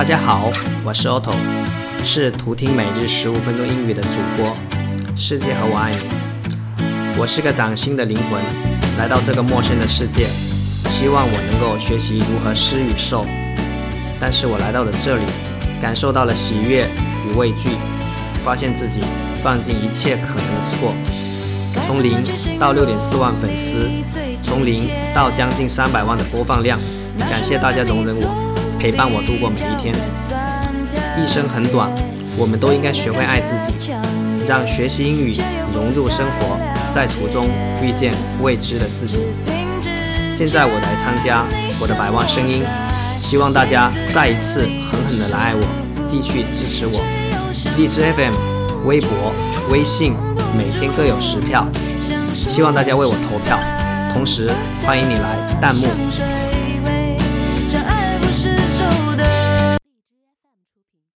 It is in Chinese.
大家好，我是 Otto，是图听每日十五分钟英语的主播。世界和我爱你。我是个崭新的灵魂，来到这个陌生的世界，希望我能够学习如何施与受。但是我来到了这里，感受到了喜悦与畏惧，发现自己放进一切可能的错。从零到六点四万粉丝，从零到将近三百万的播放量，感谢大家容忍我，陪伴我度过每一天。一生很短，我们都应该学会爱自己，让学习英语融入生活，在途中遇见未知的自己。现在我来参加我的百万声音，希望大家再一次狠狠的来爱我，继续支持我。荔枝 FM、微博、微信。每天各有十票，希望大家为我投票，同时欢迎你来弹幕。